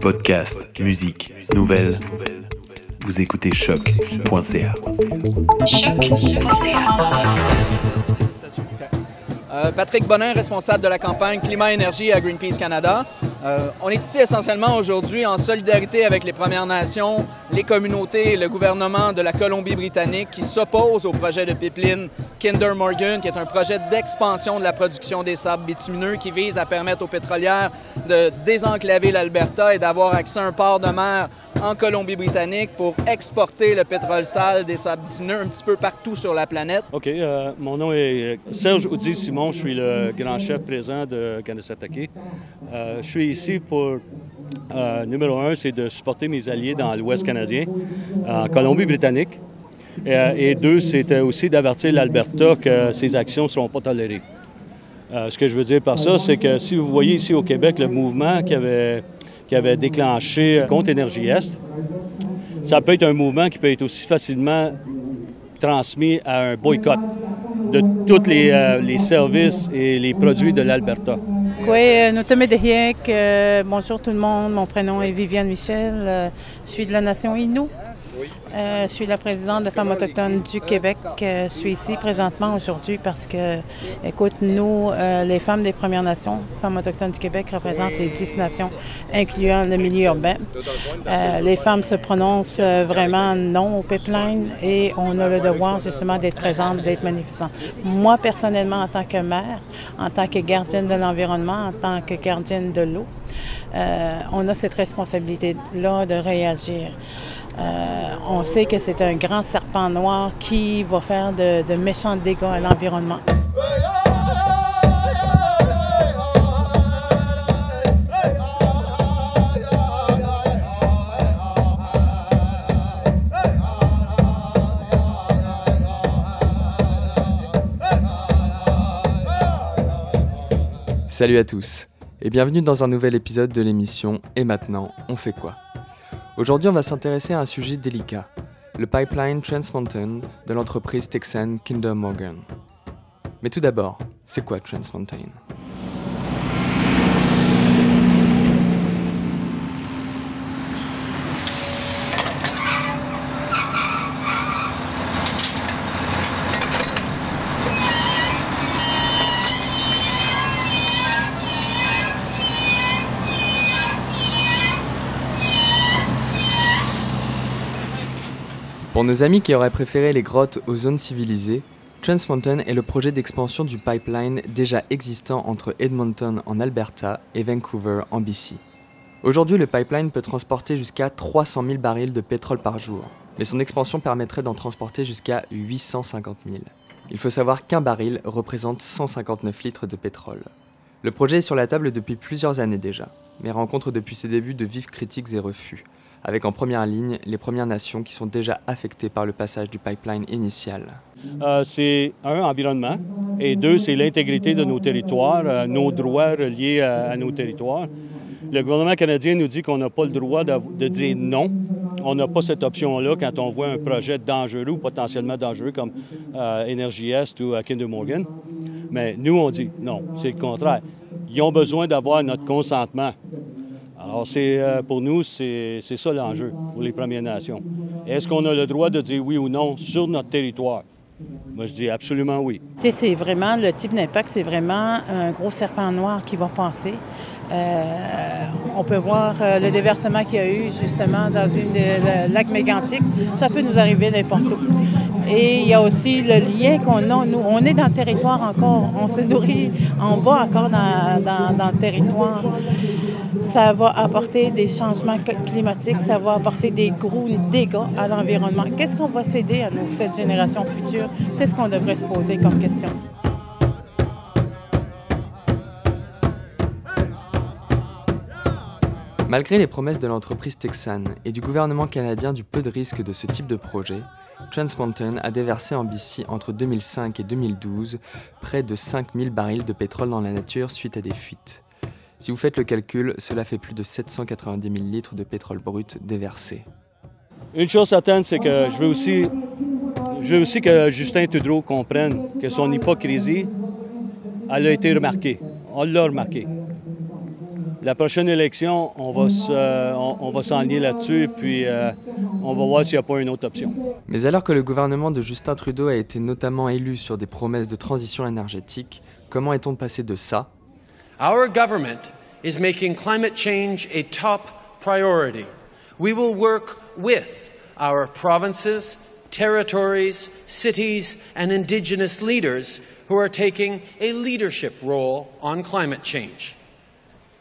Podcast, musique, nouvelles. Vous écoutez choc.ca. Euh, Patrick Bonin, responsable de la campagne Climat-Énergie à Greenpeace Canada. Euh, on est ici essentiellement aujourd'hui en solidarité avec les Premières Nations, les communautés le gouvernement de la Colombie-Britannique qui s'opposent au projet de pipeline Kinder Morgan, qui est un projet d'expansion de la production des sables bitumineux qui vise à permettre aux pétrolières de désenclaver l'Alberta et d'avoir accès à un port de mer en Colombie-Britannique pour exporter le pétrole sale des sables bitumineux un petit peu partout sur la planète. OK. euh, mon nom est Serge Oudy-Simon. Je suis le grand chef présent de. Euh, je suis ici pour, euh, numéro un, c'est de supporter mes alliés dans l'Ouest canadien, en Colombie-Britannique. Et, euh, et deux, c'était aussi d'avertir l'Alberta que ces actions ne seront pas tolérées. Euh, ce que je veux dire par ça, c'est que si vous voyez ici au Québec le mouvement qui avait, qui avait déclenché contre Énergie Est, ça peut être un mouvement qui peut être aussi facilement transmis à un boycott de tous les, euh, les services et les produits de l'Alberta. Oui, euh, Notame Dehiek, euh, bonjour tout le monde, mon prénom est Viviane Michel, euh, je suis de la nation Innu. Euh, je suis la présidente de Femmes autochtones du Québec. Euh, je suis ici présentement aujourd'hui parce que, écoute, nous, euh, les femmes des Premières Nations, Femmes autochtones du Québec, représentent les 10 nations, incluant le milieu urbain. Les femmes se prononcent vraiment non au pipeline et on a le devoir justement d'être présentes, d'être manifestantes. Moi, personnellement, en tant que mère, en tant que gardienne de l'environnement, en tant que gardienne de l'eau, on a cette responsabilité-là de réagir. Euh, on sait que c'est un grand serpent noir qui va faire de, de méchants dégâts à l'environnement. Salut à tous et bienvenue dans un nouvel épisode de l'émission Et maintenant, on fait quoi? Aujourd'hui, on va s'intéresser à un sujet délicat, le pipeline Trans Mountain de l'entreprise texane Kinder Morgan. Mais tout d'abord, c'est quoi Trans Mountain? Pour nos amis qui auraient préféré les grottes aux zones civilisées, Trans Mountain est le projet d'expansion du pipeline déjà existant entre Edmonton en Alberta et Vancouver en BC. Aujourd'hui, le pipeline peut transporter jusqu'à 300 000 barils de pétrole par jour, mais son expansion permettrait d'en transporter jusqu'à 850 000. Il faut savoir qu'un baril représente 159 litres de pétrole. Le projet est sur la table depuis plusieurs années déjà, mais rencontre depuis ses débuts de vifs critiques et refus, avec en première ligne les Premières Nations qui sont déjà affectées par le passage du pipeline initial. Euh, c'est un, environnement, et deux, c'est l'intégrité de nos territoires, euh, nos droits reliés à, à nos territoires. Le gouvernement canadien nous dit qu'on n'a pas le droit d'av- de dire non. On n'a pas cette option-là quand on voit un projet dangereux ou potentiellement dangereux comme euh, Énergie Est ou euh, Kinder Morgan. Mais nous, on dit non, c'est le contraire. Ils ont besoin d'avoir notre consentement. Alors, c'est, euh, pour nous, c'est ça l'enjeu pour les Premières Nations. Est-ce qu'on a le droit de dire oui ou non sur notre territoire? Moi, je dis absolument oui. C'est vraiment le type d'impact, c'est vraiment un gros serpent noir qui va passer. Euh, on peut voir euh, le déversement qu'il y a eu justement dans une des le lac mégantique. Ça peut nous arriver n'importe où. Et il y a aussi le lien qu'on a. Nous, on est dans le territoire encore. On se nourrit, on va encore dans- dans le territoire. Ça va apporter des changements cl- climatiques, ça va apporter des gros dégâts à l'environnement. Qu'est-ce qu'on va céder à nous, cette génération future? C'est ce qu'on devrait se poser comme question. Malgré les promesses de l'entreprise texane et du gouvernement canadien du peu de risque de ce type de projet, Trans Mountain a déversé en BC entre 2005 et 2012 près de 5000 barils de pétrole dans la nature suite à des fuites. Si vous faites le calcul, cela fait plus de 790 000 litres de pétrole brut déversés. Une chose certaine, c'est que je veux aussi, je veux aussi que Justin Tudreau comprenne que son hypocrisie, elle a été remarquée. On l'a remarqué. la prochaine élection, on va se- on, on va s'enligner là-dessus, puis euh, on va voir s'il n'y a pas une autre option. Mais alors que le gouvernement de Justin Trudeau a été notamment élu sur des promesses de transition énergétique, comment est-on passé de ça Our government is making climate change a top priority. We will work with our provinces, territories, cities, and Indigenous leaders who are taking a leadership role on climate change.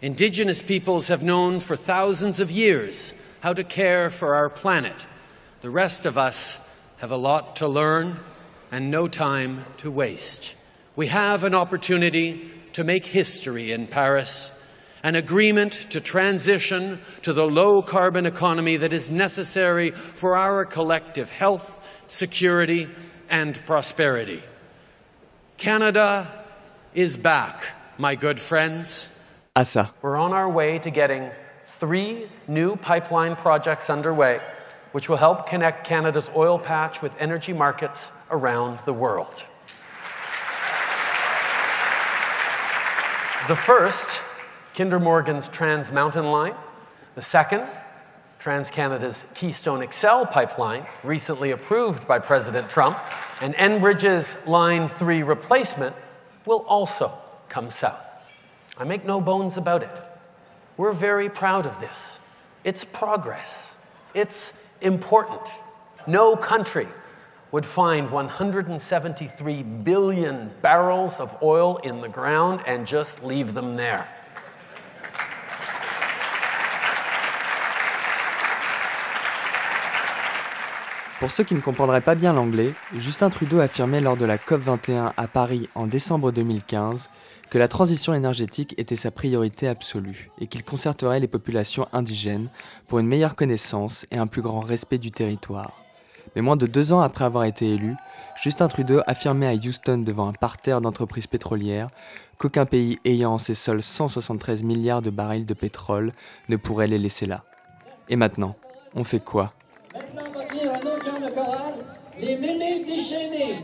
Indigenous peoples have known for thousands of years how to care for our planet. The rest of us have a lot to learn and no time to waste. We have an opportunity to make history in Paris, an agreement to transition to the low carbon economy that is necessary for our collective health, security, and prosperity. Canada is back, my good friends. Ça, We're on our way to getting three new pipeline projects underway, which will help connect Canada's oil patch with energy markets around the world. The first, Kinder Morgan's Trans Mountain Line. The second, TransCanada's Keystone XL pipeline, recently approved by President Trump, and Enbridge's Line 3 replacement will also come south. I make no bones about it. We're very proud of this. It's progress. It's important. No country would find 173 billion barrels of oil in the ground and just leave them there. Pour ceux qui ne comprendraient pas bien l'anglais, Justin Trudeau affirmait lors de la COP21 à Paris en décembre 2015 que la transition énergétique était sa priorité absolue et qu'il concerterait les populations indigènes pour une meilleure connaissance et un plus grand respect du territoire. Mais moins de deux ans après avoir été élu, Justin Trudeau affirmait à Houston devant un parterre d'entreprises pétrolières qu'aucun pays ayant en ses sols 173 milliards de barils de pétrole ne pourrait les laisser là. Et maintenant, on fait quoi? Maintenant, va un autre genre de les mémés déchaînés.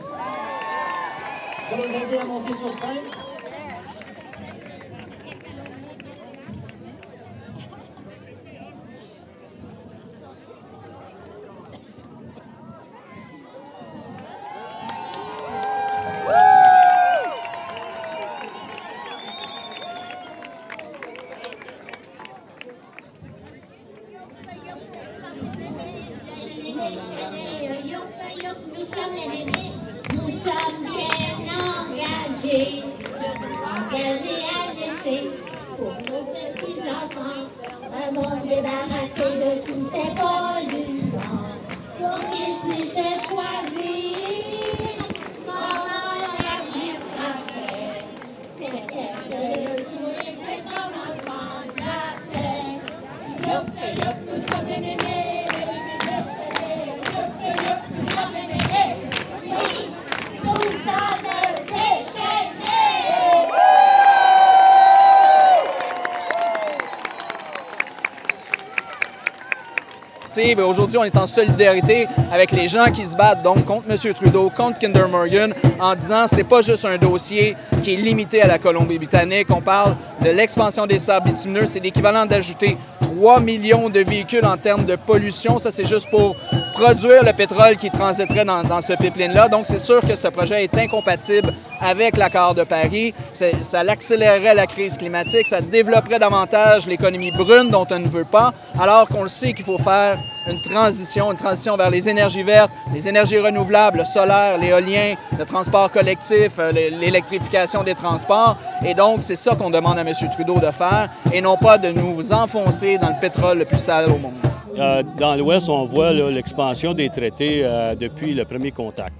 Ben, Aujourd'hui, on est en solidarité avec les gens qui se battent donc contre M. Trudeau, contre Kinder Morgan, en disant c'est pas juste un dossier qui est limité à la Colombie-Britannique. On parle de l'expansion des sables bitumineux. C'est l'équivalent d'ajouter 3 millions de véhicules en termes de pollution. Ça, c'est juste pour produire le pétrole qui transiterait dans, ce pipeline-là. Donc, c'est sûr que ce projet est incompatible avec l'accord de Paris. Ça l'accélérerait la crise climatique, ça développerait davantage l'économie brune dont on ne veut pas, alors qu'on le sait qu'il faut faire une transition, une transition vers les énergies vertes, les énergies renouvelables, le solaire, l'éolien, le transport collectif, euh, l'é- l'électrification des transports. Et donc, c'est ça qu'on demande à M. Trudeau de faire, et non pas de nous enfoncer dans le pétrole le plus sale au monde. Euh, dans l'Ouest, on voit l'expansion des traités euh, depuis le premier contact.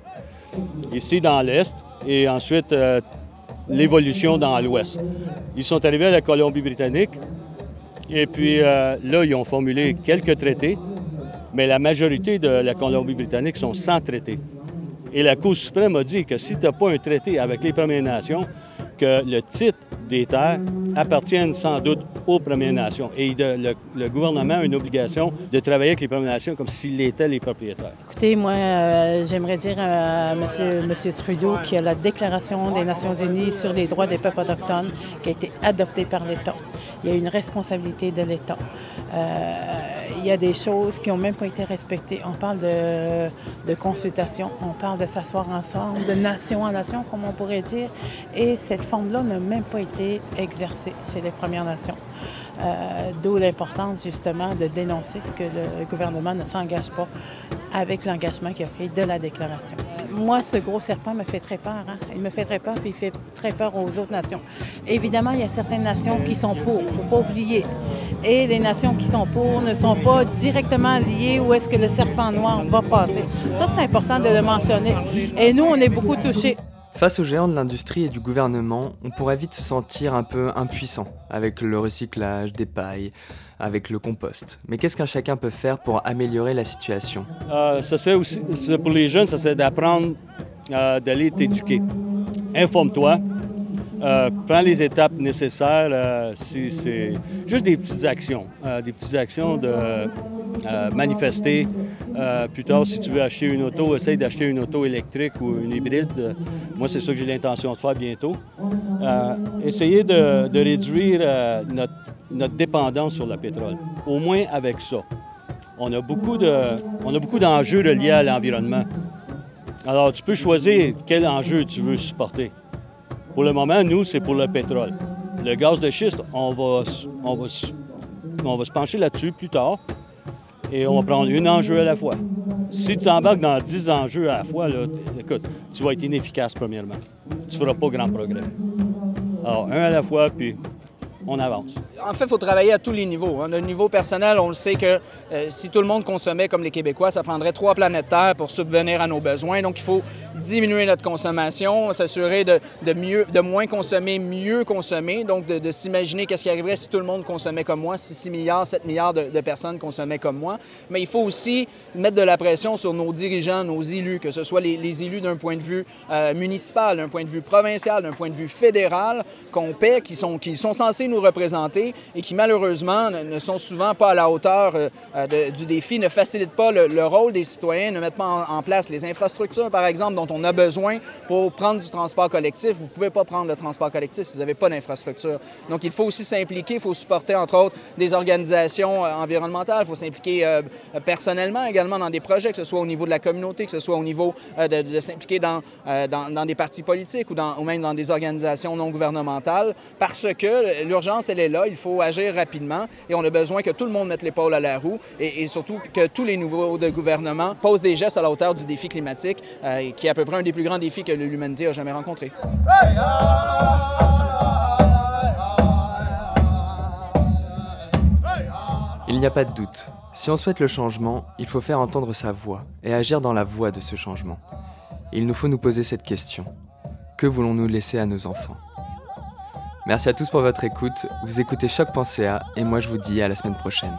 Ici, dans l'Est, et ensuite euh, l'évolution dans l'Ouest. Ils sont arrivés à la Colombie-Britannique, et puis là, ils ont formulé quelques traités, mais la majorité de la Colombie-Britannique sont sans traité. Et la Cour suprême a dit que si tu n'as pas un traité avec les Premières Nations, que le titre des terres appartiennent sans doute aux Premières Nations. Et le, gouvernement a une obligation de travailler avec les Premières Nations comme s'ils étaient les propriétaires. Écoutez, moi, euh, j'aimerais dire à M. Monsieur, Trudeau qu'il y a la Déclaration des Nations Unies sur les droits des peuples autochtones qui a été adoptée par l'État. Il y a une responsabilité de l'État. Euh, il y a des choses qui n'ont même pas été respectées. On parle de, consultation, on parle de s'asseoir ensemble, de nation en nation, comme on pourrait dire. Et cette forme-là n'a même pas été exercée chez les Premières Nations. Euh, d'où l'importance justement de dénoncer ce que le gouvernement ne s'engage pas avec l'engagement qu'il a pris de la déclaration. Moi, ce gros serpent me fait très peur. Hein. Il me fait très peur, puis il fait très peur aux autres nations. Évidemment, il y a certaines nations qui sont pour, il ne faut pas oublier. Et les nations qui sont pour ne sont pas directement liées où est-ce que le serpent noir va passer. Ça, c'est important de le mentionner. Et nous, on est beaucoup touchés. Face aux géants de l'industrie et du gouvernement, on pourrait vite se sentir un peu impuissant avec le recyclage des pailles, avec le compost. Mais qu'est-ce qu'un chacun peut faire pour améliorer la situation? Euh, Ça pour les jeunes, ça serait d'apprendre euh, d'aller t'éduquer. Informe-toi, euh, prends les étapes nécessaires. Si c'est juste des petites actions, des petites actions de manifester. plus tard, si tu veux acheter une auto, essaye d'acheter une auto électrique ou une hybride. moi, c'est ça que j'ai l'intention de faire bientôt. essayez de, de réduire notre dépendance sur le pétrole. Au moins avec ça. On a beaucoup, d'enjeux liés à l'environnement. Alors, tu peux choisir quel enjeu tu veux supporter. Pour le moment, nous, c'est pour le pétrole. Le gaz de schiste, on va, on va, on va se pencher là-dessus plus tard et on va prendre un enjeu à la fois. Si tu t'embarques dans 10 enjeux à la fois, écoute, tu vas être inefficace premièrement. Tu ne feras pas grand progrès. Alors, un à la fois, puis on avance. En fait, il faut travailler à tous les niveaux. Hein. Au niveau personnel, on le sait que euh, si tout le monde consommait comme les Québécois, ça prendrait trois planètes Terre pour subvenir à nos besoins. Donc, il faut diminuer notre consommation, s'assurer de, mieux, de moins consommer, mieux consommer. Donc, de, s'imaginer qu'est-ce qui arriverait si tout le monde consommait comme moi, si 6 milliards, 7 milliards de, personnes consommaient comme moi. Mais il faut aussi mettre de la pression sur nos dirigeants, nos élus, que ce soit les, élus d'un point de vue euh, municipal, d'un point de vue provincial, d'un point de vue fédéral, qu'on paie, qui sont, qui sont censés nous représenter et qui, malheureusement, ne, sont souvent pas à la hauteur euh, du défi, ne facilitent pas le, rôle des citoyens, ne mettent pas en, place les infrastructures, par exemple, dont on a besoin pour prendre du transport collectif. Vous ne pouvez pas prendre le transport collectif si vous n'avez pas d'infrastructure. Donc, il faut aussi s'impliquer, il faut supporter, entre autres, des organisations euh, environnementales, il faut s'impliquer euh, personnellement également dans des projets, que ce soit au niveau de la communauté, que ce soit au niveau de, s'impliquer dans, dans, des partis politiques ou, dans, ou même dans des organisations non gouvernementales, parce que l'urgence, elle est là, il faut agir rapidement et on a besoin que tout le monde mette l'épaule à la roue et, surtout que tous les nouveaux de gouvernement posent des gestes à la hauteur du défi climatique qui est à peu près un des plus grands défis que l'humanité a jamais rencontrés. Il n'y a pas de doute. Si on souhaite le changement, il faut faire entendre sa voix et agir dans la voie de ce changement. Il nous faut nous poser cette question. Que voulons-nous laisser à nos enfants? Merci à tous pour votre écoute. Vous écoutez choc.ca et moi je vous dis à la semaine prochaine.